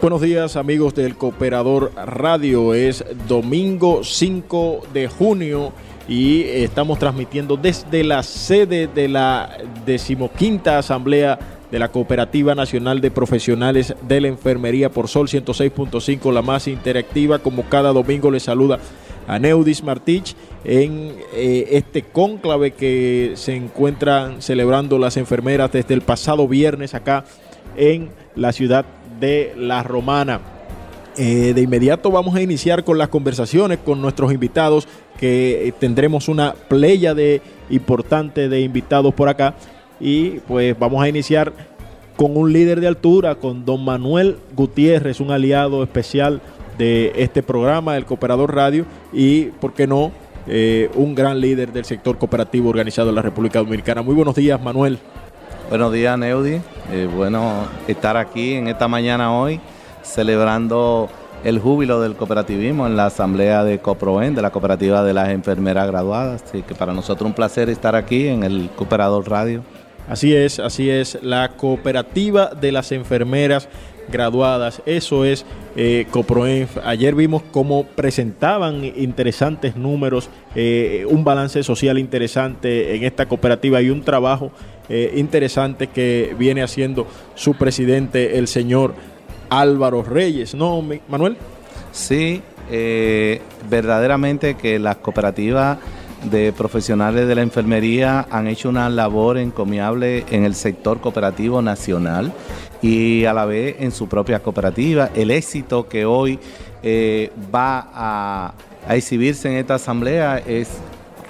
Buenos días amigos del Cooperador Radio. Es domingo 5 de junio y estamos transmitiendo desde la sede de la decimoquinta Asamblea de la Cooperativa Nacional de Profesionales de la Enfermería por Sol 106.5, la más interactiva. Como cada domingo les saluda a Neudis Martich en eh, este cónclave que se encuentran celebrando las enfermeras desde el pasado viernes acá en la ciudad de La Romana. Eh, de inmediato vamos a iniciar con las conversaciones con nuestros invitados, que eh, tendremos una playa de importante de invitados por acá. Y pues vamos a iniciar con un líder de altura, con don Manuel Gutiérrez, un aliado especial de este programa, el Cooperador Radio, y, ¿por qué no?, eh, un gran líder del sector cooperativo organizado en la República Dominicana. Muy buenos días, Manuel. Buenos días, Neudi. Eh, bueno estar aquí en esta mañana hoy celebrando el júbilo del cooperativismo en la asamblea de Coproen, de la cooperativa de las enfermeras graduadas. Así que para nosotros un placer estar aquí en el Cooperador Radio. Así es, así es, la cooperativa de las enfermeras graduadas, eso es eh, Coproenf. Ayer vimos cómo presentaban interesantes números, eh, un balance social interesante en esta cooperativa y un trabajo eh, interesante que viene haciendo su presidente, el señor Álvaro Reyes, ¿no, Manuel? Sí, eh, verdaderamente que las cooperativas de profesionales de la enfermería han hecho una labor encomiable en el sector cooperativo nacional y a la vez en su propia cooperativa. El éxito que hoy eh, va a, a exhibirse en esta asamblea es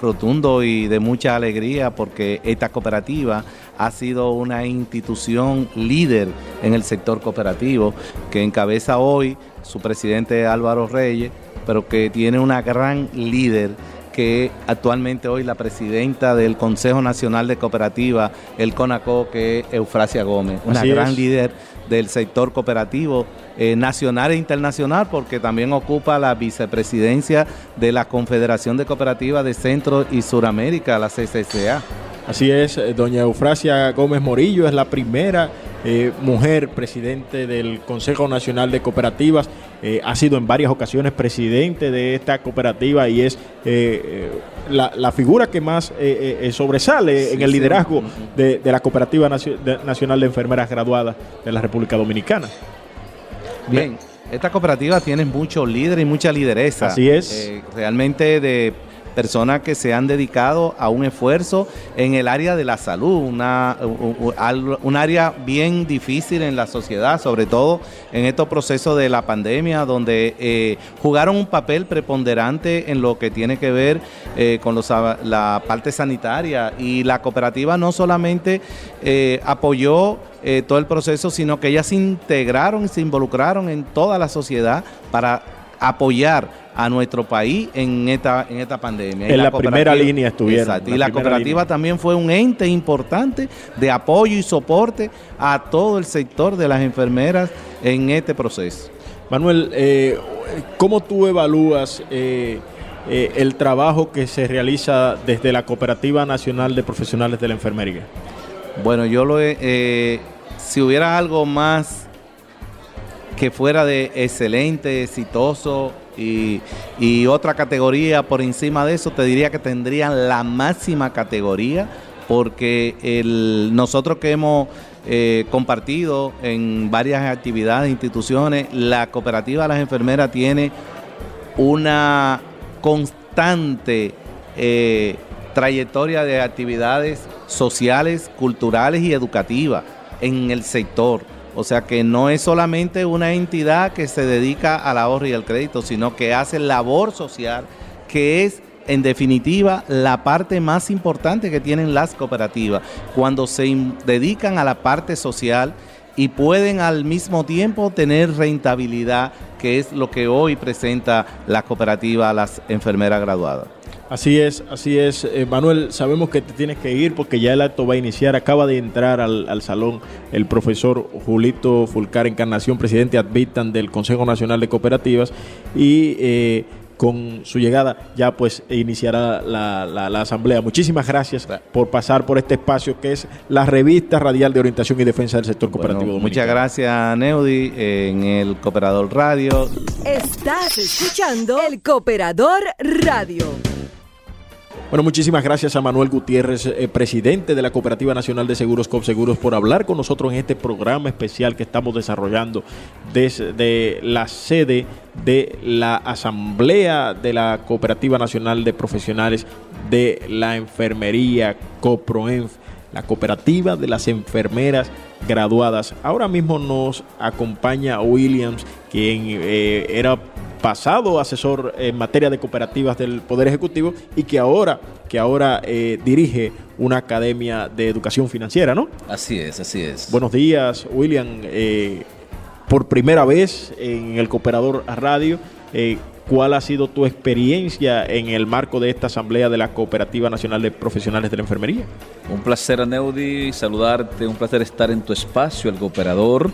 rotundo y de mucha alegría porque esta cooperativa ha sido una institución líder en el sector cooperativo que encabeza hoy su presidente Álvaro Reyes, pero que tiene una gran líder que actualmente hoy la presidenta del Consejo Nacional de Cooperativa, el CONACO, que es Eufrasia Gómez, una gran líder del sector cooperativo eh, nacional e internacional, porque también ocupa la vicepresidencia de la Confederación de Cooperativas de Centro y Suramérica, la CCCA. Así es, eh, doña Eufrasia Gómez Morillo es la primera eh, mujer presidente del Consejo Nacional de Cooperativas, eh, ha sido en varias ocasiones presidente de esta cooperativa y es la, figura que más sobresale en el liderazgo de, la Cooperativa Nacional de Enfermeras Graduadas de la República Dominicana. Bien, esta cooperativa tiene muchos líderes y mucha lideresa. Así es. realmente de personas que se han dedicado a un esfuerzo en el área de la salud, una, un área bien difícil en la sociedad, sobre todo en estos procesos de la pandemia, donde eh, jugaron un papel preponderante en lo que tiene que ver eh, con la parte sanitaria. Y la cooperativa no solamente eh, apoyó todo el proceso, sino que ellas se integraron y se involucraron en toda la sociedad para apoyar a nuestro país en esta, en esta pandemia. En la, primera línea estuvieron. Exacto, y la cooperativa también fue un ente importante de apoyo y soporte a todo el sector de las enfermeras en este proceso. Manuel, eh, ¿cómo tú evalúas eh, eh, el trabajo que se realiza desde la Cooperativa Nacional de Profesionales de la Enfermería? Bueno, yo lo he, si hubiera algo más que fuera de excelente, exitoso, y, otra categoría por encima de eso, te diría que tendrían la máxima categoría, porque el, nosotros que hemos eh, compartido en varias actividades, instituciones, la cooperativa de las enfermeras tiene una constante eh, trayectoria de actividades sociales, culturales y educativas en el sector o sea que no es solamente una entidad que se dedica al ahorro y al crédito, sino que hace labor social, que es en definitiva la parte más importante que tienen las cooperativas, cuando se dedican a la parte social y pueden al mismo tiempo tener rentabilidad, que es lo que hoy presenta la cooperativa a las enfermeras graduadas. Así es, así es. Eh, Manuel, sabemos que te tienes que ir porque ya el acto va a iniciar. Acaba de entrar al, salón el profesor Julito Fulcar Encarnación, presidente Advitan del Consejo Nacional de Cooperativas. Y eh, con su llegada ya pues iniciará la, asamblea. Muchísimas gracias por pasar por este espacio que es la revista radial de orientación y defensa del sector cooperativo. muchas gracias Neudi en el Cooperador Radio. Estás escuchando el Cooperador Radio. Bueno, muchísimas gracias a Manuel Gutiérrez, eh, presidente de la Cooperativa Nacional de Seguros COPSEGUROS, por hablar con nosotros en este programa especial que estamos desarrollando desde la sede de la Asamblea de la Cooperativa Nacional de Profesionales de la Enfermería, COPROENF, la Cooperativa de las Enfermeras Graduadas. Ahora mismo nos acompaña Williams, quien eh, era pasado asesor en materia de cooperativas del Poder Ejecutivo y que ahora, que ahora eh, dirige una academia de educación financiera, ¿no? Así es, así es. Buenos días, William. Eh, por primera vez en el Cooperador Radio, eh, ¿cuál ha sido tu experiencia en el marco de esta asamblea de la Cooperativa Nacional de Profesionales de la Enfermería? Un placer, Aneudi, saludarte, un placer estar en tu espacio, el Cooperador.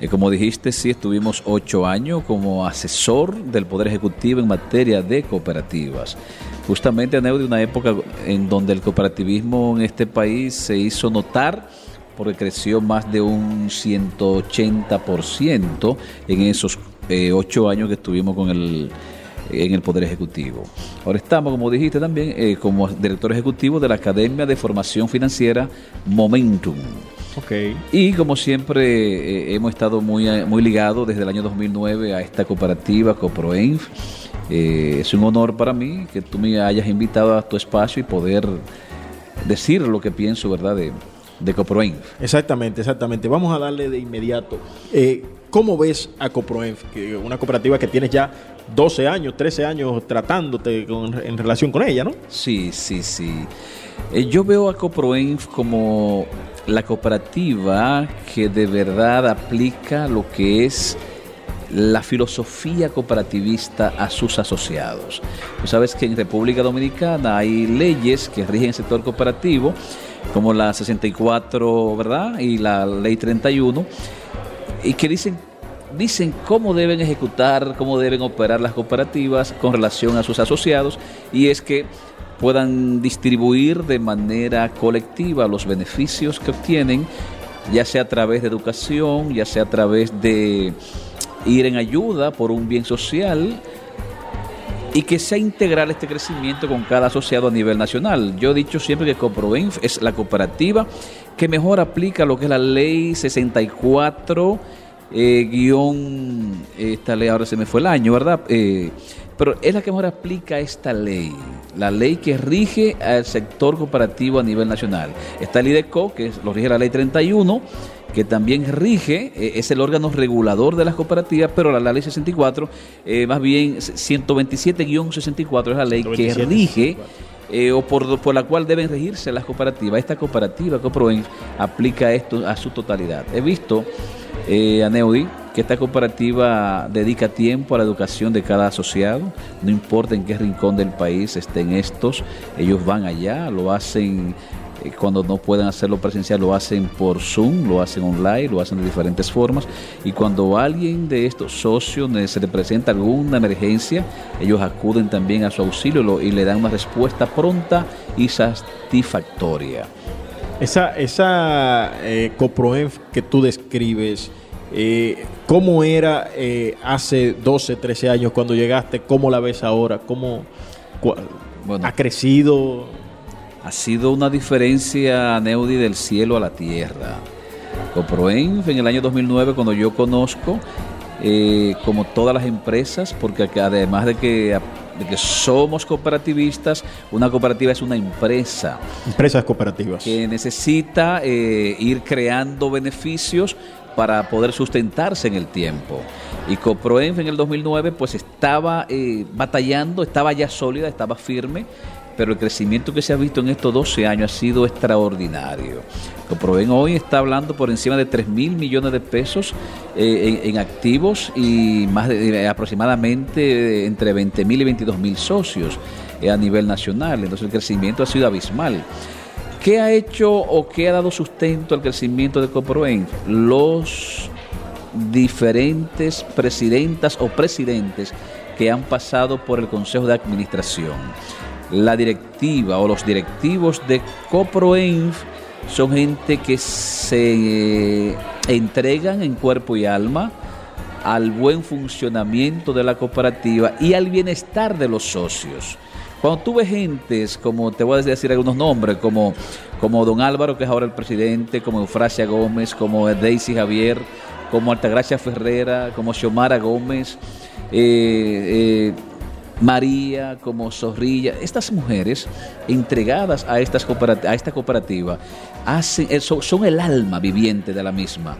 Eh, como dijiste, sí, estuvimos ocho años como asesor del Poder Ejecutivo en materia de cooperativas. Justamente, en de una época en donde el cooperativismo en este país se hizo notar porque creció más de un 180% en esos eh, ocho años que estuvimos con el en el Poder Ejecutivo. Ahora estamos, como dijiste también, eh, como director ejecutivo de la Academia de Formación Financiera Momentum. Y como siempre eh, hemos estado muy, eh, muy ligados desde el año 2009 a esta cooperativa, CoproEnf. Eh, es un honor para mí que tú me hayas invitado a tu espacio y poder decir lo que pienso, ¿verdad?, de, de CoproEnf. Exactamente, exactamente. Vamos a darle de inmediato. ¿Cómo ves a CoproEnf? Una cooperativa que tienes ya 12 años, 13 años tratándote en relación con ella, ¿no? Sí, sí, sí. yo veo a CoproEnf como la cooperativa que de verdad aplica lo que es la filosofía cooperativista a sus asociados. Tú sabes que en República Dominicana hay leyes que rigen el sector cooperativo, como la 64, ¿verdad? Y la ley 31 y que dicen dicen cómo deben ejecutar, cómo deben operar las cooperativas con relación a sus asociados y es que puedan distribuir de manera colectiva los beneficios que obtienen, ya sea a través de educación, ya sea a través de ir en ayuda por un bien social y que sea integral este crecimiento con cada asociado a nivel nacional. Yo he dicho siempre que Coproenf es la cooperativa que mejor aplica lo que es la ley 64 eh, guion, esta ley ahora se me fue el año, ¿verdad? Eh, pero es la que mejor aplica esta ley, la ley que rige al sector cooperativo a nivel nacional. Está el IDECO, que lo rige la ley 31, que también rige, eh, es el órgano regulador de las cooperativas, pero la, ley 64, eh, más bien 127-64 es la ley que rige eh, o por, por, la cual deben regirse las cooperativas. Esta cooperativa, Coproen, aplica esto a su totalidad. He visto, eh, a Neudi, que esta cooperativa dedica tiempo a la educación de cada asociado, no importa en qué rincón del país estén estos, ellos van allá, lo hacen cuando no pueden hacerlo presencial lo hacen por Zoom, lo hacen online, lo hacen de diferentes formas y cuando alguien de estos socios se le presenta alguna emergencia, ellos acuden también a su auxilio y le dan una respuesta pronta y satisfactoria. Esa, esa eh, Coproenf que tú describes, eh, ¿cómo era eh, hace 12, 13 años cuando llegaste? ¿Cómo la ves ahora? ¿Cómo bueno, ha crecido? Ha sido una diferencia, Neudi, del cielo a la tierra. Coproenf en el año 2009, cuando yo conozco, eh, como todas las empresas, porque además de que, de que somos cooperativistas, una cooperativa es una empresa. Empresas cooperativas. Que necesita eh, ir creando beneficios para poder sustentarse en el tiempo. Y Coproenf en el 2009 pues estaba eh, batallando, estaba ya sólida, estaba firme pero el crecimiento que se ha visto en estos 12 años ha sido extraordinario. Coproven hoy está hablando por encima de 3 mil millones de pesos eh, en, activos y más de, aproximadamente entre 20 mil y 22 mil socios eh, a nivel nacional. Entonces el crecimiento ha sido abismal. ¿Qué ha hecho o qué ha dado sustento al crecimiento de Coproven? Los diferentes presidentas o presidentes que han pasado por el Consejo de Administración la directiva o los directivos de Coproenf son gente que se entregan en cuerpo y alma al buen funcionamiento de la cooperativa y al bienestar de los socios. Cuando tú ves gentes, como te voy a decir algunos nombres, como, como don Álvaro, que es ahora el presidente, como Eufrasia Gómez, como Daisy Javier, como Altagracia Ferrera, como Xiomara Gómez, eh, eh, María, como Zorrilla, estas mujeres entregadas a, estas esta cooperativa hacen, eh, son, el alma viviente de la misma.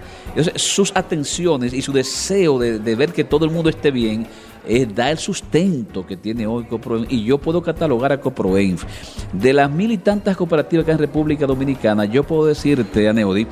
sus atenciones y su deseo de, ver que todo el mundo esté bien eh, da el sustento que tiene hoy Coproenf y yo puedo catalogar a Coproenf. De las mil y tantas cooperativas que hay en República Dominicana, yo puedo decirte, a Neody,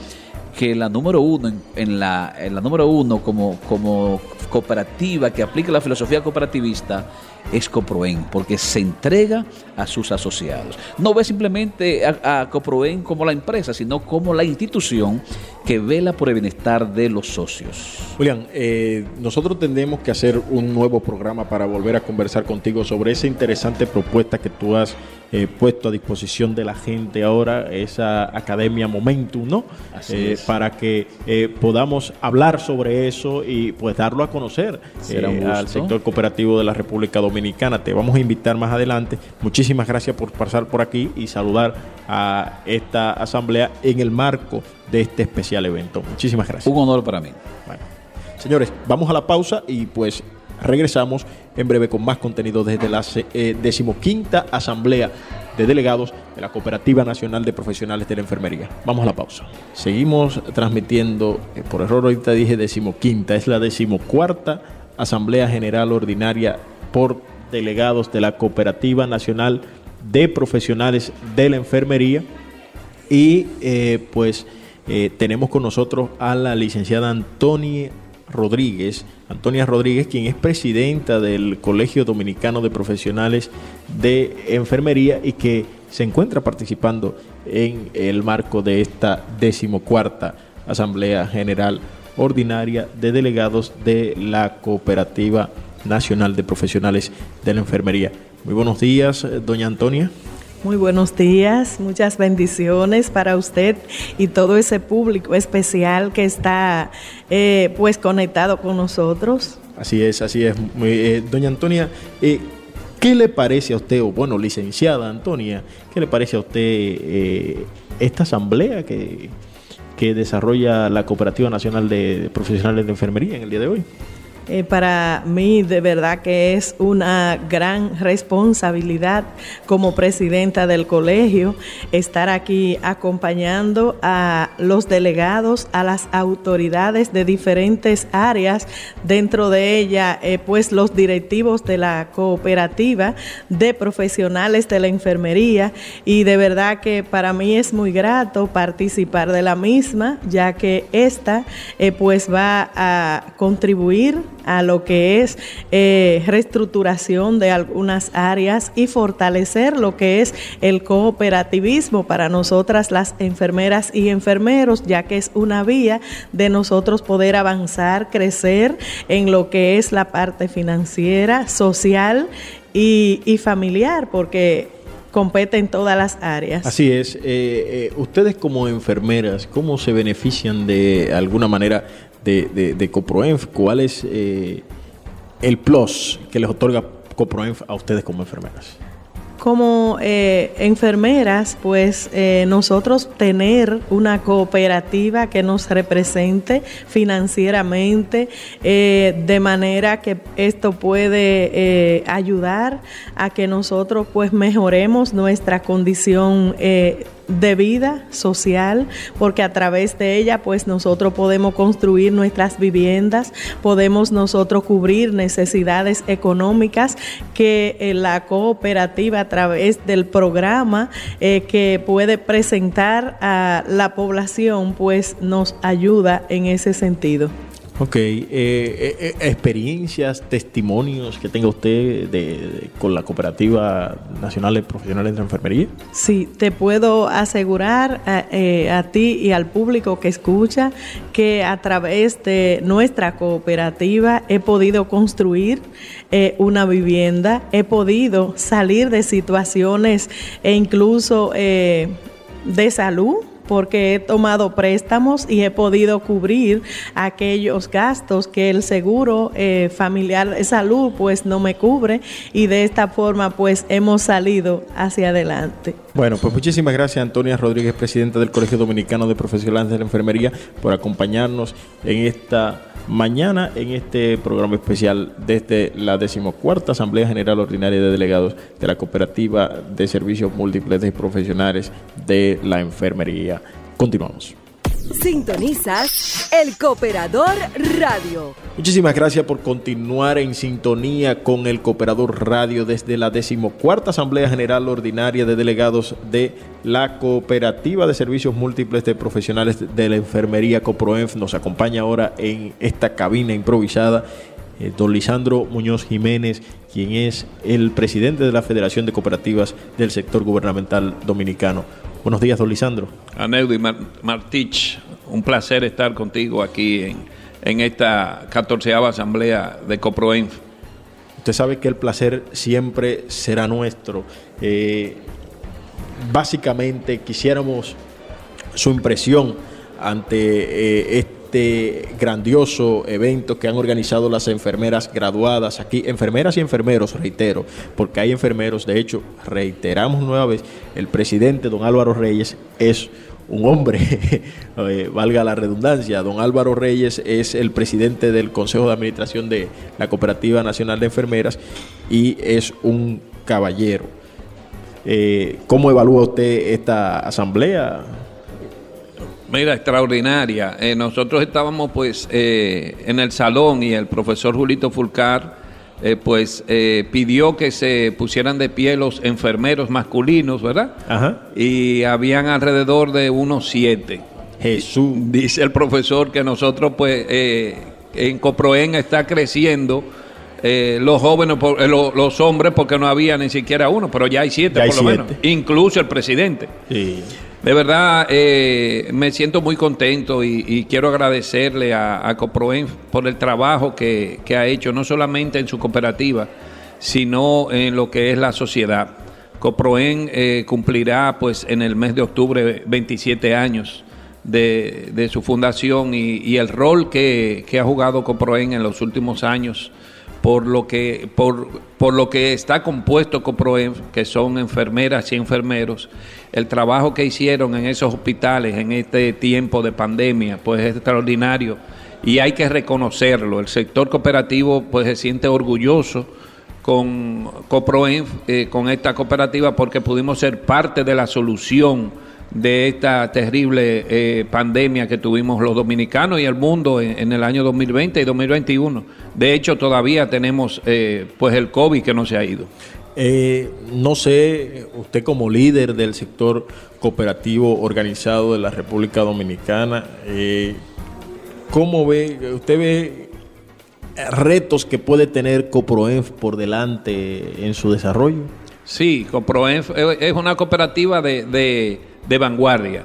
que la número uno, en, la, en la número uno como, como cooperativa que aplica la filosofía cooperativista es Coproen, porque se entrega a sus asociados. No ve simplemente a, Coproen como la empresa, sino como la institución que vela por el bienestar de los socios. Julián, eh, nosotros tendremos que hacer un nuevo programa para volver a conversar contigo sobre esa interesante propuesta que tú has eh, puesto a disposición de la gente ahora, esa Academia Momentum, ¿no? Eh, para que podamos hablar sobre eso y pues darlo a conocer al sector cooperativo de la República Dominicana. Te vamos a invitar más adelante. Muchísimas gracias por pasar por aquí y saludar a esta asamblea en el marco de este especial evento. Muchísimas gracias. Un honor para mí. señores, vamos a la pausa y pues regresamos en breve con más contenido desde la eh, decimoquinta asamblea de delegados de la Cooperativa Nacional de Profesionales de la Enfermería. Vamos a la pausa. Seguimos transmitiendo, eh, por error ahorita dije decimoquinta, es la decimocuarta Asamblea General Ordinaria por delegados de la Cooperativa Nacional de Profesionales de la Enfermería. Y eh, pues eh, tenemos con nosotros a la licenciada Antonia Rodríguez, Antonia Rodríguez, quien es presidenta del Colegio Dominicano de Profesionales de Enfermería y que se encuentra participando en el marco de esta decimocuarta Asamblea General ordinaria de delegados de la Cooperativa Nacional de Profesionales de la Enfermería. Muy buenos días, eh, doña Antonia. Muy buenos días, muchas bendiciones para usted y todo ese público especial que está eh, pues conectado con nosotros. Así es, así es. Eh, doña Antonia, eh, ¿qué le parece a usted, o bueno, licenciada Antonia, qué le parece a usted esta asamblea que, que desarrolla la Cooperativa Nacional de Profesionales de Enfermería en el día de hoy? Eh, para mí de verdad que es una gran responsabilidad como presidenta del colegio estar aquí acompañando a los delegados, a las autoridades de diferentes áreas, dentro de ella eh, pues los directivos de la cooperativa de profesionales de la enfermería. Y de verdad que para mí es muy grato participar de la misma ya que esta eh, pues va a contribuir a lo que es eh, reestructuración de algunas áreas y fortalecer lo que es el cooperativismo para nosotras las enfermeras y enfermeros, ya que es una vía de nosotros poder avanzar, crecer en lo que es la parte financiera, social y, familiar, porque compete en todas las áreas. Así es. Eh, eh, ustedes como enfermeras, ¿cómo se benefician de alguna manera de, de, Coproenf, ¿cuál es eh, el plus que les otorga Coproenf a ustedes como enfermeras? Como eh, enfermeras, pues eh, nosotros tener una cooperativa que nos represente financieramente, de manera que esto puede ayudar a que nosotros pues mejoremos nuestra condición de vida social, porque a través de ella pues nosotros podemos construir nuestras viviendas, podemos nosotros cubrir necesidades económicas que eh, la cooperativa través del programa eh, que puede presentar a la población pues nos ayuda en ese sentido. Ok, eh, eh, eh, experiencias, testimonios que tenga usted de, con la Cooperativa Nacional de Profesionales de Enfermería. Sí, te puedo asegurar a, ti y al público que escucha que a través de nuestra cooperativa he podido construir una vivienda, he podido salir de situaciones e incluso de salud porque he tomado préstamos y he podido cubrir aquellos gastos que el seguro eh, familiar de salud pues no me cubre y de esta forma pues hemos salido hacia adelante. Bueno, pues muchísimas gracias Antonia Rodríguez, presidenta del Colegio Dominicano de Profesionales de la Enfermería, por acompañarnos en esta mañana en este programa especial desde la decimocuarta Asamblea General Ordinaria de Delegados de la Cooperativa de Servicios Múltiples de Profesionales de la Enfermería. Continuamos. Sintonizas el Cooperador Radio. Muchísimas gracias por continuar en sintonía con el Cooperador Radio desde la decimocuarta Asamblea General Ordinaria de Delegados de la Cooperativa de Servicios Múltiples de Profesionales de la Enfermería CoproEnf. Nos acompaña ahora en esta cabina improvisada eh, don Lisandro Muñoz Jiménez, quien es el presidente de la Federación de Cooperativas del Sector Gubernamental Dominicano. Buenos días, don Lisandro. Aneudi Martich, un placer estar contigo aquí en, en esta 14 asamblea de Coproenf. Usted sabe que el placer siempre será nuestro. Eh, básicamente quisiéramos su impresión ante eh, este grandioso evento que han organizado las enfermeras graduadas aquí, enfermeras y enfermeros, reitero, porque hay enfermeros, de hecho, reiteramos nueva vez, el presidente don Álvaro Reyes es un hombre, eh, valga la redundancia, don Álvaro Reyes es el presidente del Consejo de Administración de la Cooperativa Nacional de Enfermeras y es un caballero. Eh, ¿Cómo evalúa usted esta asamblea? Mira, extraordinaria. Eh, nosotros estábamos pues en el salón y el profesor Julito Fulcar eh, pues eh, pidió que se pusieran de pie los enfermeros masculinos, ¿verdad? Ajá. Y habían alrededor de unos siete. Jesús. Dice el profesor que nosotros, pues, eh, en Coproen está creciendo. los jóvenes, los hombres, porque no había ni siquiera uno, pero ya hay siete por lo menos, incluso el presidente. Sí. De verdad, eh, me siento muy contento y, quiero agradecerle a, a Coproen por el trabajo que, ha hecho, no solamente en su cooperativa, sino en lo que es la sociedad. Coproen eh, cumplirá pues en el mes de octubre 27 años de, su fundación y, el rol que, que, ha jugado Coproen en los últimos años por lo que, por, por lo que está compuesto COPROEM, que son enfermeras y enfermeros, el trabajo que hicieron en esos hospitales en este tiempo de pandemia, pues es extraordinario y hay que reconocerlo. El sector cooperativo pues se siente orgulloso con COPROEM, eh, con esta cooperativa, porque pudimos ser parte de la solución de esta terrible eh, pandemia que tuvimos los dominicanos y el mundo en, el año 2020 y 2021. De hecho, todavía tenemos eh, pues el COVID que no se ha ido. Eh, no sé, usted como líder del sector cooperativo organizado de la República Dominicana, ¿cómo ve, usted ve retos que puede tener Coproenf por delante en su desarrollo? Sí, Coproenf es una cooperativa de de vanguardia.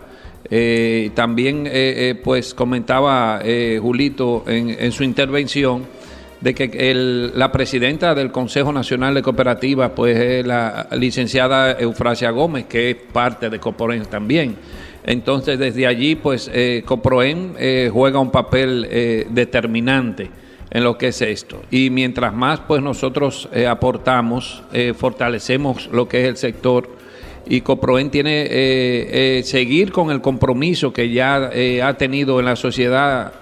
Eh, también, eh, eh, pues, comentaba Julito en, su intervención de que la presidenta del Consejo Nacional de Cooperativas, pues, es la licenciada Eufrasia Gómez, que es parte de Coproen también. Entonces, desde allí, pues, Coproen juega un papel determinante en lo que es esto. Y mientras más, pues, nosotros aportamos, fortalecemos lo que es el sector, y Coproen tiene eh, eh, seguir con el compromiso que ya eh, ha tenido en la sociedad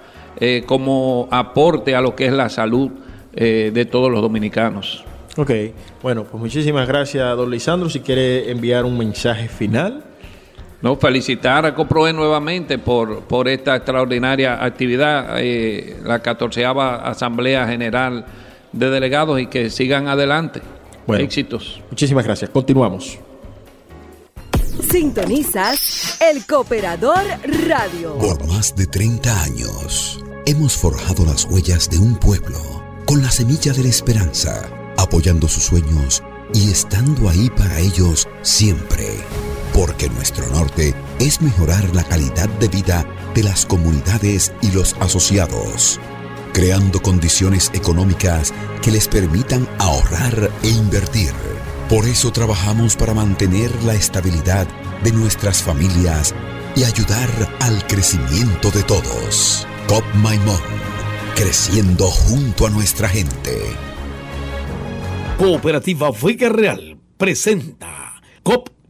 como aporte a lo que es la salud de todos los dominicanos. Ok, bueno, pues muchísimas gracias, don Lisandro. Si quiere enviar un mensaje final. No, felicitar a Coproen nuevamente por, por esta extraordinaria actividad, la catorceava Asamblea General de Delegados y que sigan adelante. Éxitos. Muchísimas gracias. Continuamos. Sintonizas El Cooperador Radio. Por más de 30 años, hemos forjado las huellas de un pueblo con la semilla de la esperanza, apoyando sus sueños y estando ahí para ellos siempre. Porque nuestro norte es mejorar la calidad de vida de las comunidades y los asociados, creando condiciones económicas que les permitan ahorrar e invertir por eso trabajamos para mantener la estabilidad de nuestras familias y ayudar al crecimiento de todos. COP Maimón, creciendo junto a nuestra gente. Cooperativa Vega Real presenta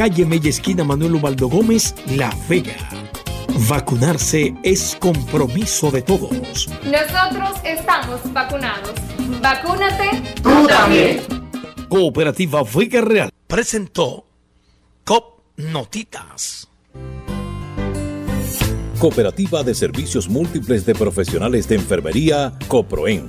calle Mella Esquina Manuel Ubaldo Gómez, La Vega. Vacunarse es compromiso de todos. Nosotros estamos vacunados. Vacúnate tú también. Cooperativa Vega Real presentó COP Notitas. Cooperativa de Servicios Múltiples de Profesionales de Enfermería, COPROEN,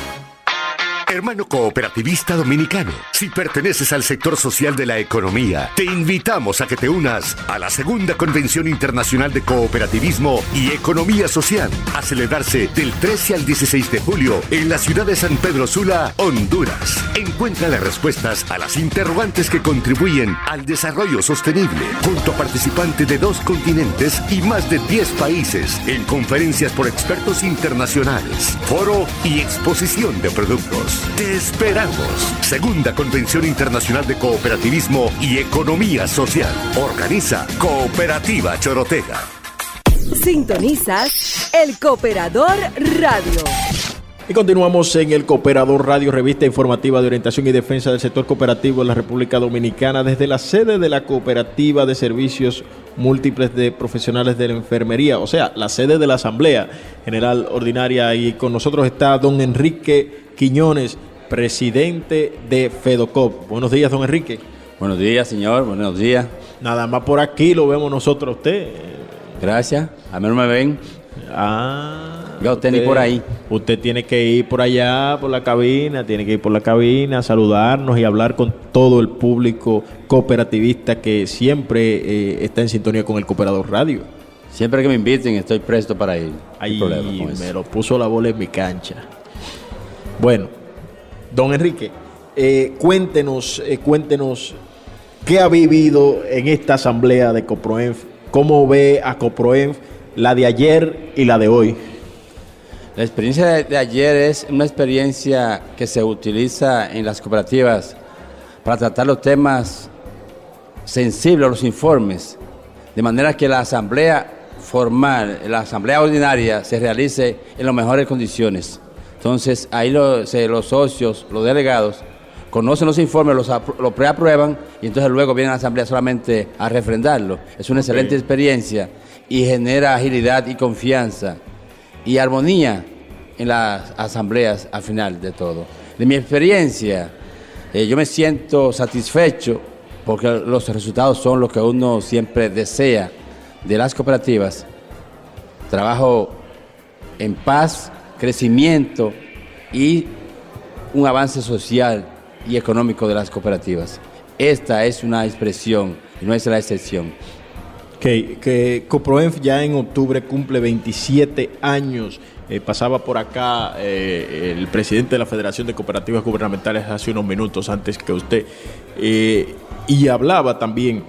Hermano cooperativista dominicano, si perteneces al sector social de la economía, te invitamos a que te unas a la segunda Convención Internacional de Cooperativismo y Economía Social, a celebrarse del 13 al 16 de julio en la ciudad de San Pedro Sula, Honduras. Encuentra las respuestas a las interrogantes que contribuyen al desarrollo sostenible, junto a participantes de dos continentes y más de 10 países, en conferencias por expertos internacionales, foro y exposición de productos. Te esperamos. Segunda Convención Internacional de Cooperativismo y Economía Social. Organiza Cooperativa Chorotega. Sintonizas El Cooperador Radio. Y continuamos en el Cooperador Radio, revista informativa de orientación y defensa del sector cooperativo en la República Dominicana, desde la sede de la Cooperativa de Servicios Múltiples de Profesionales de la Enfermería, o sea, la sede de la Asamblea General Ordinaria. Y con nosotros está don Enrique Quiñones, presidente de FEDOCOP. Buenos días, don Enrique. Buenos días, señor. Buenos días. Nada más por aquí lo vemos nosotros a usted. Gracias. A mí no me ven. Ah. Ya usted, ni por ahí. Usted tiene que ir por allá, por la cabina, tiene que ir por la cabina, saludarnos y hablar con todo el público cooperativista que siempre eh, está en sintonía con el Cooperador Radio. Siempre que me inviten estoy presto para ir. Ahí me lo puso la bola en mi cancha. Bueno, don Enrique, eh, cuéntenos, eh, cuéntenos qué ha vivido en esta asamblea de Coproenf, cómo ve a Coproenf la de ayer y la de hoy. La experiencia de, ayer es una experiencia que se utiliza en las cooperativas para tratar los temas sensibles, los informes, de manera que la asamblea formal, la asamblea ordinaria se realice en las mejores condiciones. Entonces ahí los socios, los delegados, conocen los informes, los, los preaprueban y entonces luego vienen a la asamblea solamente a refrendarlo. Es una excelente experiencia y genera agilidad y confianza y armonía en las asambleas al final de todo. De mi experiencia, eh, yo me siento satisfecho porque los resultados son los que uno siempre desea de las cooperativas. Trabajo en paz, crecimiento y un avance social y económico de las cooperativas. Esta es una expresión no es la excepción. Que, que Coproenf ya en octubre cumple 27 años. Eh, pasaba por acá eh, el presidente de la Federación de Cooperativas Gubernamentales hace unos minutos antes que usted eh, y hablaba también,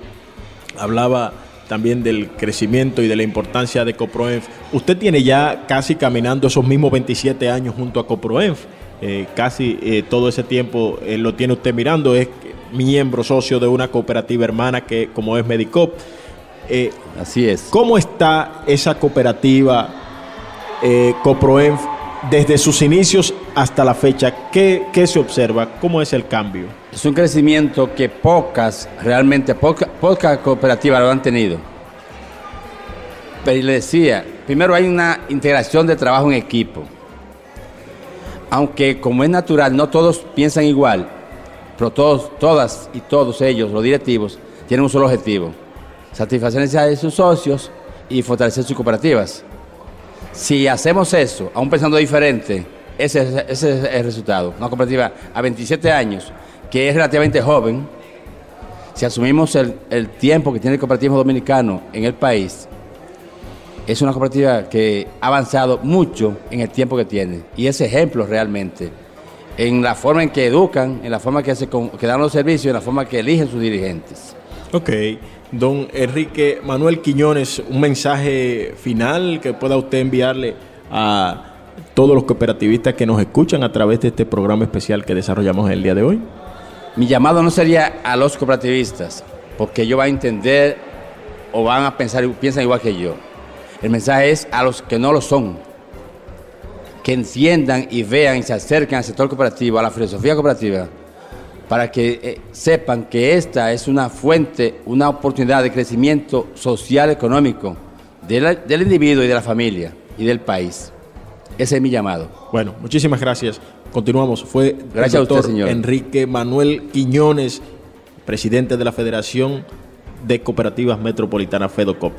hablaba también del crecimiento y de la importancia de Coproenf. Usted tiene ya casi caminando esos mismos 27 años junto a Coproenf. casi todo ese tiempo lo tiene usted mirando. Es miembro socio de una cooperativa hermana que como es Medicop. Eh, Así es. ¿Cómo está esa cooperativa eh, Coproenf desde sus inicios hasta la fecha? ¿Qué, se observa? ¿Cómo es el cambio? Es un crecimiento que pocas, realmente pocas cooperativas lo han tenido. Pero le decía, primero hay una integración de trabajo en equipo. Aunque como es natural, no todos piensan igual, pero todos, todas y todos ellos, los directivos, tienen un solo objetivo, satisfacer necesidades de sus socios y fortalecer sus cooperativas. Si hacemos eso, aún pensando diferente, ese, es el resultado. Una cooperativa a 27 años, que es relativamente joven, si asumimos el, el tiempo que tiene el cooperativismo dominicano en el país, es una cooperativa que ha avanzado mucho en el tiempo que tiene y es ejemplo realmente en la forma en que educan, en la forma que, que dan los servicios, en la forma que eligen sus dirigentes. Ok. Don Enrique Manuel Quiñones, un mensaje final que pueda usted enviarle a todos los cooperativistas que nos escuchan a través de este programa especial que desarrollamos el día de hoy. Mi llamado no sería a los cooperativistas, porque ellos van a entender o van a pensar, piensan igual que yo. El mensaje es a los que no lo son, que enciendan y vean y se acerquen al sector cooperativo, a la filosofía cooperativa, para que eh, sepan que esta es una fuente, una oportunidad de crecimiento social, económico, del individuo y de la familia y del país. Ese es mi llamado. Bueno, muchísimas gracias. Continuamos. Fue gracias el doctor señor. Enrique Manuel Quiñones, presidente de la Federación de Cooperativas Metropolitanas FEDOCOP.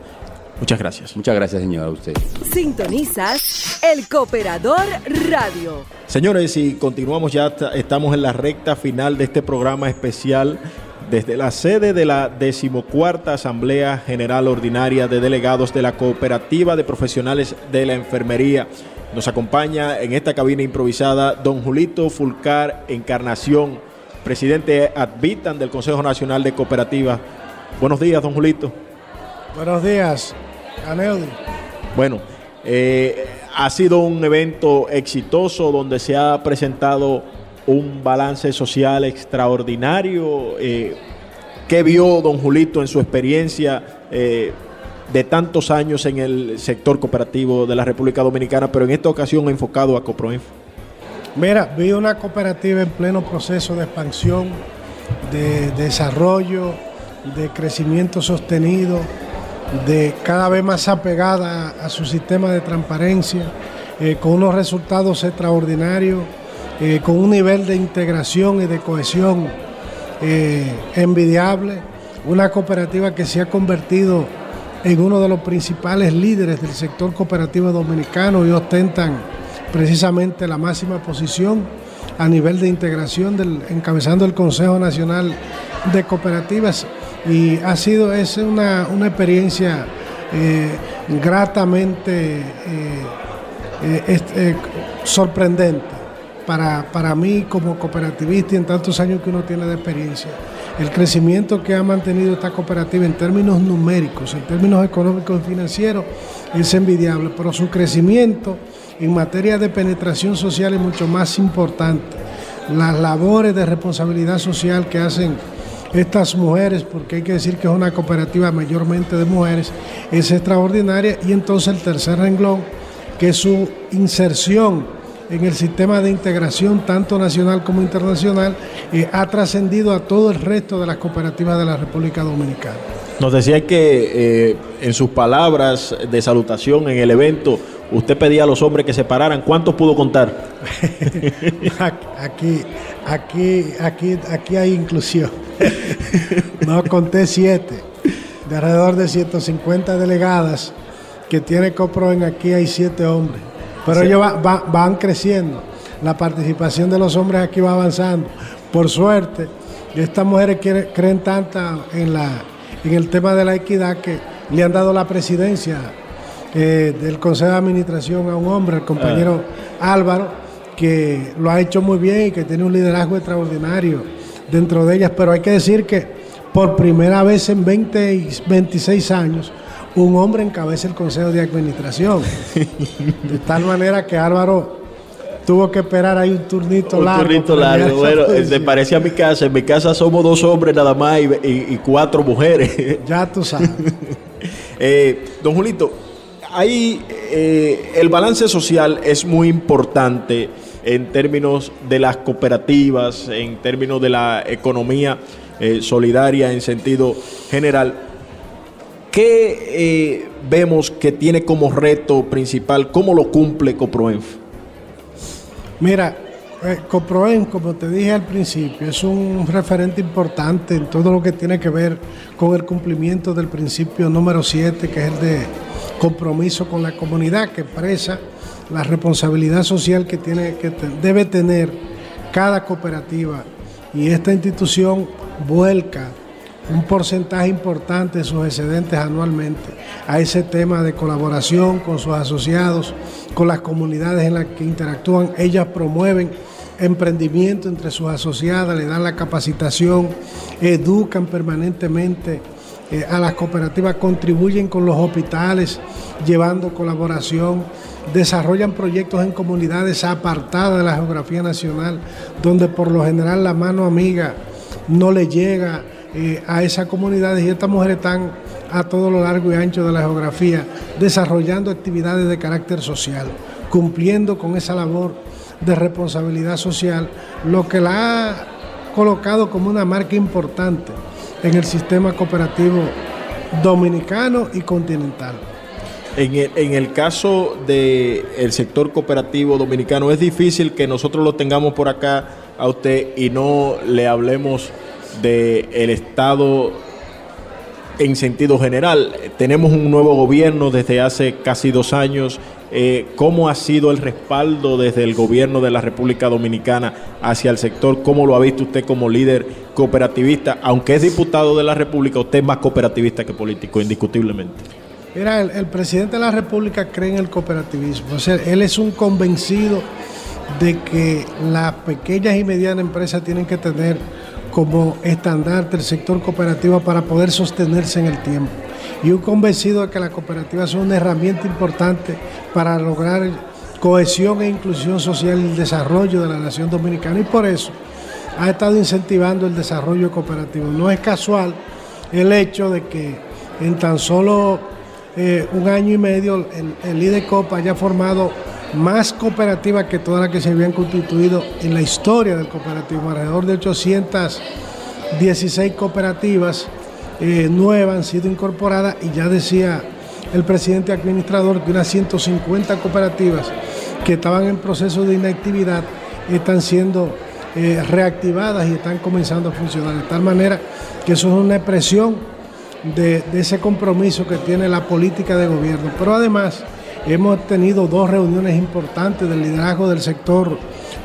Muchas gracias. Muchas gracias, señor, a usted. Sintonizas el Cooperador Radio. Señores, y continuamos ya, estamos en la recta final de este programa especial desde la sede de la decimocuarta Asamblea General Ordinaria de Delegados de la Cooperativa de Profesionales de la Enfermería. Nos acompaña en esta cabina improvisada don Julito Fulcar Encarnación, presidente Advitan del Consejo Nacional de Cooperativas. Buenos días, don Julito. Buenos días, Aneudi. Bueno, eh, ha sido un evento exitoso donde se ha presentado un balance social extraordinario. Eh, ¿Qué vio don Julito en su experiencia eh, de tantos años en el sector cooperativo de la República Dominicana, pero en esta ocasión enfocado a Coproinf? Mira, vi una cooperativa en pleno proceso de expansión, de desarrollo, de crecimiento sostenido, de cada vez más apegada a su sistema de transparencia, eh, con unos resultados extraordinarios eh, con un nivel de integración y de cohesión eh, envidiable, una cooperativa que se ha convertido en uno de los principales líderes del sector cooperativo dominicano y ostentan precisamente la máxima posición a nivel de integración encabezando el Consejo Nacional de Cooperativas y ha sido es una, experiencia eh, gratamente sorprendente para, para mí como cooperativista y en tantos años que uno tiene de experiencia, el crecimiento que ha mantenido esta cooperativa en términos numéricos, en términos económicos y financieros, es envidiable, pero su crecimiento en materia de penetración social es mucho más importante. Las labores de responsabilidad social que hacen estas mujeres, porque hay que decir que es una cooperativa mayormente de mujeres, es extraordinaria. Y entonces el tercer renglón, que es su inserción en el sistema de integración tanto nacional como internacional eh, ha trascendido a todo el resto de las cooperativas de la República Dominicana. Nos decía que eh, en sus palabras de salutación en el evento, usted pedía a los hombres que se pararan. ¿Cuántos pudo contar? aquí, aquí, aquí, aquí hay inclusión. no conté siete, de alrededor de 150 delegadas que tiene COPROEN, aquí hay siete hombres. Pero ellos van creciendo. La participación de los hombres aquí va avanzando. Por suerte, estas mujeres creen tanta en, la, en el tema de la equidad que le han dado la presidencia eh, del Consejo de Administración a un hombre, el compañero ah. Álvaro, que lo ha hecho muy bien y que tiene un liderazgo extraordinario dentro de ellas. Pero hay que decir que por primera vez en 20, 26 años, un hombre encabeza el Consejo de Administración. De tal manera que Álvaro tuvo que esperar ahí un turnito largo. Un turnito largo, bueno, se parece a mi casa. En mi casa somos dos hombres nada más y, cuatro mujeres. Ya tú sabes. Eh, don Julito, ahí eh, el balance social es muy importante en términos de las cooperativas, en términos de la economía eh, solidaria en sentido general. ¿Qué eh, vemos que tiene como reto principal? ¿Cómo lo cumple Coproenf? Mira, eh, Coproenf, como te dije al principio, es un referente importante en todo lo que tiene que ver con el cumplimiento del principio número 7, que es el de compromiso con la comunidad, que expresa la responsabilidad social que, tiene, que debe tener cada cooperativa. Y esta institución vuelca un porcentaje importante de sus excedentes anualmente a ese tema de colaboración con sus asociados, con las comunidades en las que interactúan. Ellas promueven emprendimiento entre sus asociadas, le dan la capacitación, educan permanentemente eh, a las cooperativas, contribuyen con los hospitales, llevando colaboración, desarrollan proyectos en comunidades apartadas de la geografía nacional, donde por lo general la mano amiga no le llega eh, a esas comunidades y estas mujeres están a todo lo largo y ancho de la geografía desarrollando actividades de carácter social, cumpliendo con esa labor de responsabilidad social, lo que la ha colocado como una marca importante en el sistema cooperativo dominicano y continental. En el, en el caso del el sector cooperativo dominicano, es difícil que nosotros lo tengamos por acá a usted y no le hablemos del el Estado en sentido general. Tenemos un nuevo gobierno desde hace casi dos años. Eh, ¿Cómo ha sido el respaldo desde el gobierno de la República Dominicana hacia el sector? ¿Cómo lo ha visto usted como líder cooperativista? Aunque es diputado de la República, usted es más cooperativista que político, indiscutiblemente. Mira, el, presidente de la República cree en el cooperativismo. O sea, él es un convencido de que las pequeñas y medianas empresas tienen que tener como estandarte el sector cooperativo para poder sostenerse en el tiempo. Y un convencido de que las cooperativas son una herramienta importante para lograr cohesión e inclusión social y el desarrollo de la nación dominicana. Y por eso ha estado incentivando el desarrollo cooperativo. No es casual el hecho de que en tan solo eh, un año y medio el, el IDECOP haya formado más cooperativas que todas las que se habían constituido en la historia del cooperativismo, alrededor de 816 cooperativas eh, nuevas han sido incorporadas y ya decía el presidente administrador que unas 150 cooperativas que estaban en proceso de inactividad están siendo eh, reactivadas y están comenzando a funcionar, de tal manera que eso es una expresión de, ese compromiso que tiene la política de gobierno. Pero además, Hemos tenido dos reuniones importantes del liderazgo del sector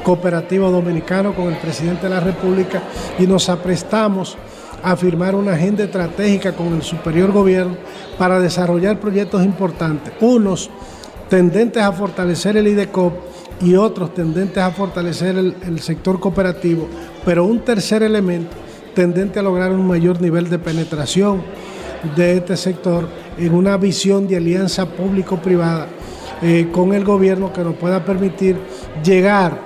cooperativo dominicano con el presidente de la República y nos aprestamos a firmar una agenda estratégica con el superior gobierno para desarrollar proyectos importantes, unos tendentes a fortalecer el IDECOP y otros tendentes a fortalecer el sector cooperativo, pero un tercer elemento tendente a lograr un mayor nivel de penetración de este sector en una visión de alianza público-privada eh, con el gobierno que nos pueda permitir llegar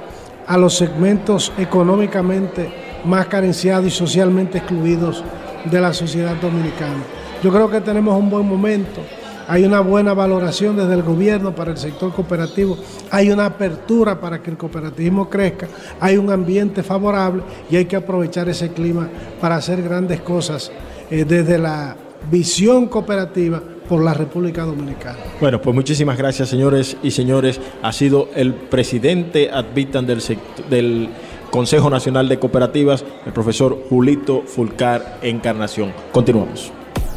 a los segmentos económicamente más carenciados y socialmente excluidos de la sociedad dominicana. Yo creo que tenemos un buen momento, hay una buena valoración desde el gobierno para el sector cooperativo, hay una apertura para que el cooperativismo crezca, hay un ambiente favorable y hay que aprovechar ese clima para hacer grandes cosas eh, desde la visión cooperativa por la República Dominicana. Bueno, pues muchísimas gracias, señores y señores. Ha sido el presidente advitan del, del Consejo Nacional de Cooperativas, el profesor Julito Fulcar Encarnación. Continuamos.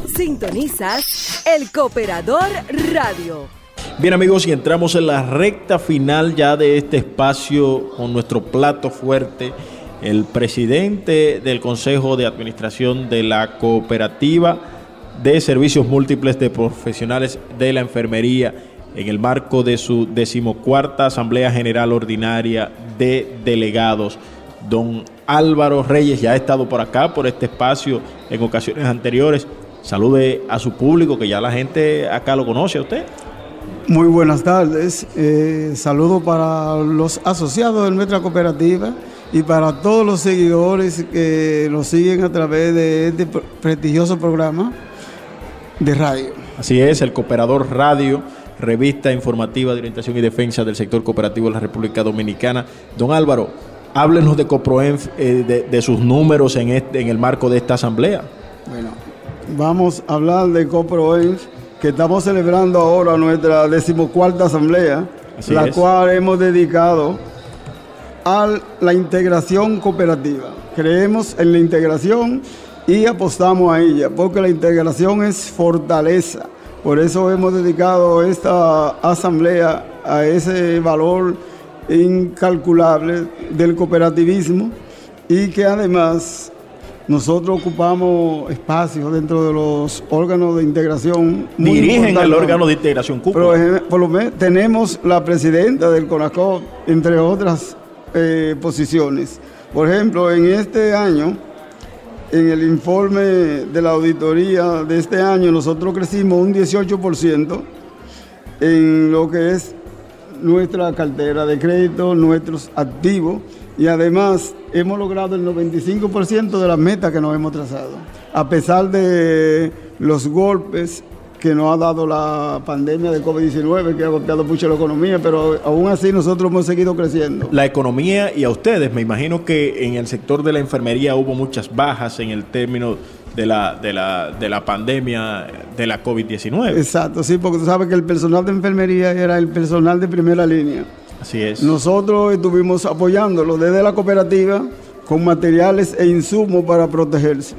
Sintonizas el Cooperador Radio. Bien amigos, y entramos en la recta final ya de este espacio con nuestro plato fuerte. El presidente del Consejo de Administración de la Cooperativa de servicios múltiples de profesionales de la enfermería en el marco de su decimocuarta Asamblea General Ordinaria de Delegados. Don Álvaro Reyes ya ha estado por acá, por este espacio, en ocasiones anteriores. Salude a su público, que ya la gente acá lo conoce a usted. Muy buenas tardes. Eh, saludo para los asociados de nuestra cooperativa y para todos los seguidores que nos siguen a través de este prestigioso programa de radio. Así es, el Cooperador Radio, revista informativa de orientación y defensa del sector cooperativo de la República Dominicana. Don Álvaro, háblenos de Coproenf, eh, de, de, sus números en, este, en el marco de esta asamblea. Bueno, vamos a hablar de Coproenf, que estamos celebrando ahora nuestra decimocuarta asamblea, Así la es. cual hemos dedicado a la integración cooperativa. Creemos en la integración y apostamos a ella, porque la integración es fortaleza. Por eso hemos dedicado esta asamblea a ese valor incalculable del cooperativismo y que además nosotros ocupamos espacios dentro de los órganos de integración. Muy Dirigen el órgano de integración CUPA. Pero por lo menos tenemos la presidenta del CONACOP, entre otras eh, posiciones. Por ejemplo, en este año en el informe de la auditoría de este año nosotros crecimos un 18% en lo que es nuestra cartera de crédito, nuestros activos y además hemos logrado el 95% de las metas que nos hemos trazado, a pesar de los golpes que nos ha dado la pandemia de COVID-19, que ha golpeado mucho la economía, pero aún así nosotros hemos seguido creciendo. La economía y a ustedes, me imagino que en el sector de la enfermería hubo muchas bajas en el término de la, de la, de la pandemia de la COVID-19. Exacto, sí, porque tú sabes que el personal de enfermería era el personal de primera línea. Así es. Nosotros estuvimos apoyándolo desde la cooperativa con materiales e insumos para protegerse.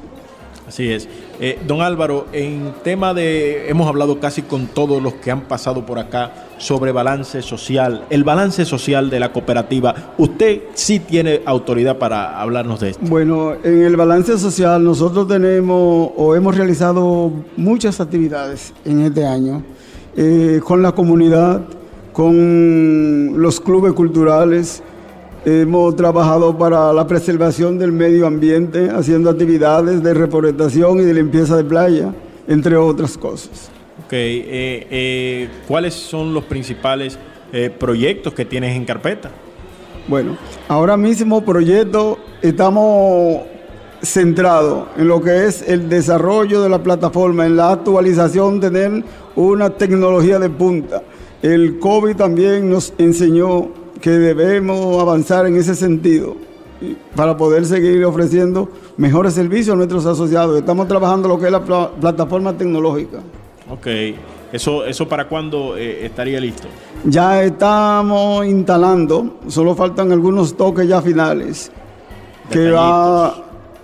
Así es. Eh, don Álvaro, en tema de, hemos hablado casi con todos los que han pasado por acá sobre balance social, el balance social de la cooperativa, ¿usted sí tiene autoridad para hablarnos de esto? Bueno, en el balance social nosotros tenemos o hemos realizado muchas actividades en este año eh, con la comunidad, con los clubes culturales, Hemos trabajado para la preservación del medio ambiente, haciendo actividades de reforestación y de limpieza de playa, entre otras cosas. Ok, eh, eh, ¿cuáles son los principales eh, proyectos que tienes en carpeta? Bueno, ahora mismo proyecto estamos centrados en lo que es el desarrollo de la plataforma, en la actualización, tener una tecnología de punta. El COVID también nos enseñó que debemos avanzar en ese sentido para poder seguir ofreciendo mejores servicios a nuestros asociados. Estamos trabajando lo que es la plataforma tecnológica. Ok, ¿eso, eso para cuándo eh, estaría listo? Ya estamos instalando, solo faltan algunos toques ya finales, que va,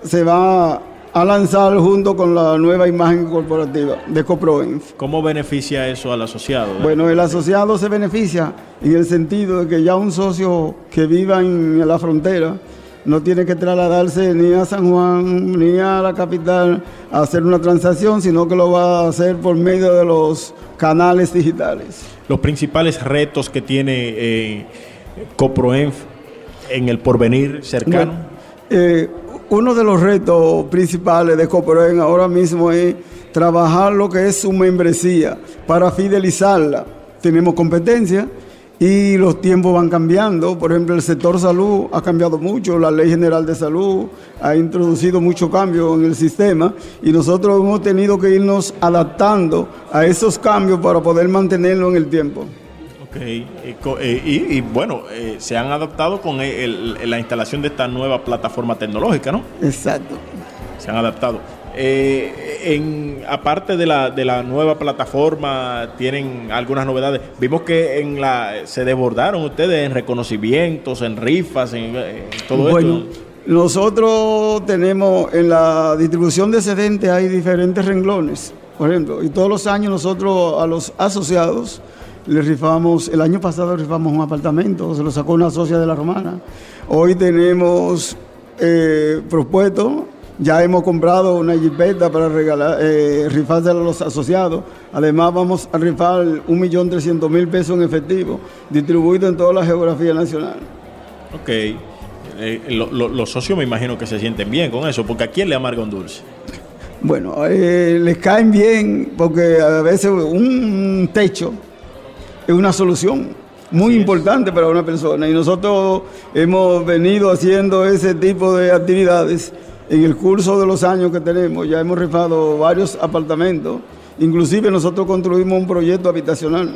se va a lanzar junto con la nueva imagen corporativa de Coproinf. ¿Cómo beneficia eso al asociado? Bueno, el asociado se beneficia en el sentido de que ya un socio que viva en la frontera no tiene que trasladarse ni a San Juan ni a la capital a hacer una transacción, sino que lo va a hacer por medio de los canales digitales. Los principales retos que tiene eh, Coproenf en el porvenir cercano. Eh, uno de los retos principales de Coproen ahora mismo es trabajar lo que es su membresía para fidelizarla. Tenemos competencia y los tiempos van cambiando. Por ejemplo, el sector salud ha cambiado mucho, la Ley General de Salud ha introducido mucho cambio en el sistema y nosotros hemos tenido que irnos adaptando a esos cambios para poder mantenerlo en el tiempo. Eh, y, bueno, eh, se han adaptado con la instalación de esta nueva plataforma tecnológica, ¿no? Exacto. Se han adaptado. Eh, en, aparte de la, de la nueva plataforma, tienen algunas novedades. Vimos que en la se desbordaron ustedes en reconocimientos, en rifas, en, todo bueno, Nosotros tenemos en la distribución de excedentes hay diferentes renglones, por ejemplo, y todos los años nosotros a los asociados le rifamos, el año pasado rifamos un apartamento, se lo sacó una socia de la romana. Hoy tenemos eh, propuesto, ya hemos comprado una jipeta para regalar, eh, a los asociados. Además vamos a rifar un millón trescientos mil pesos en efectivo, distribuido en toda la geografía nacional. Ok. Eh, los socios me imagino que se sienten bien con eso, porque ¿a quién le amarga un dulce? Bueno, eh, les caen bien porque a veces un techo es una solución muy importante para una persona y nosotros hemos venido haciendo ese tipo de actividades en el curso de los años que tenemos. Ya hemos rifado varios apartamentos, inclusive nosotros construimos un proyecto habitacional.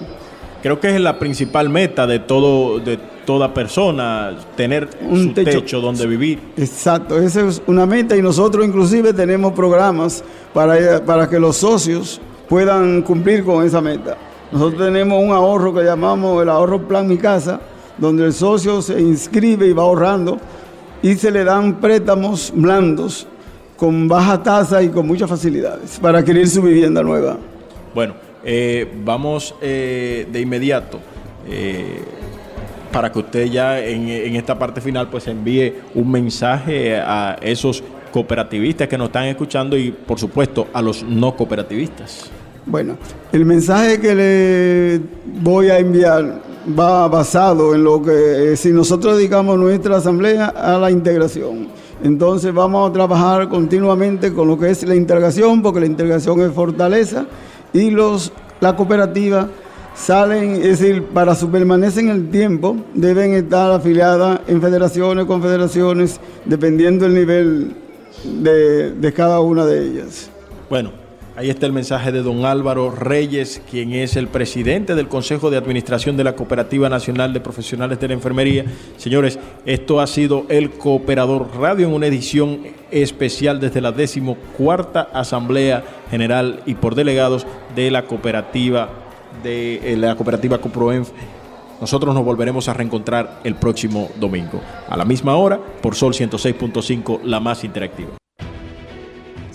Creo que es la principal meta de todo de toda persona tener un techo, donde vivir. Exacto, esa es una meta y nosotros inclusive tenemos programas para, para que los socios puedan cumplir con esa meta. Nosotros tenemos un ahorro que llamamos el ahorro plan Mi Casa, donde el socio se inscribe y va ahorrando y se le dan préstamos blandos con baja tasa y con muchas facilidades para adquirir su vivienda nueva. Bueno, eh, vamos eh, de inmediato eh, para que usted ya en, en, esta parte final pues envíe un mensaje a esos cooperativistas que nos están escuchando y por supuesto a los no cooperativistas. Bueno, el mensaje que le voy a enviar va basado en lo que eh, si nosotros dedicamos nuestra asamblea a la integración. Entonces vamos a trabajar continuamente con lo que es la integración, porque la integración es fortaleza y los la cooperativa salen, es decir, para su permanecer en el tiempo, deben estar afiliadas en federaciones, confederaciones, dependiendo del nivel de, de cada una de ellas. Bueno, Ahí está el mensaje de don Álvaro Reyes, quien es el presidente del Consejo de Administración de la Cooperativa Nacional de Profesionales de la Enfermería. Señores, esto ha sido el Cooperador Radio en una edición especial desde la decimocuarta Asamblea General y por delegados de la cooperativa de eh, la cooperativa Coproenf. Nosotros nos volveremos a reencontrar el próximo domingo, a la misma hora, por Sol 106.5, la más interactiva.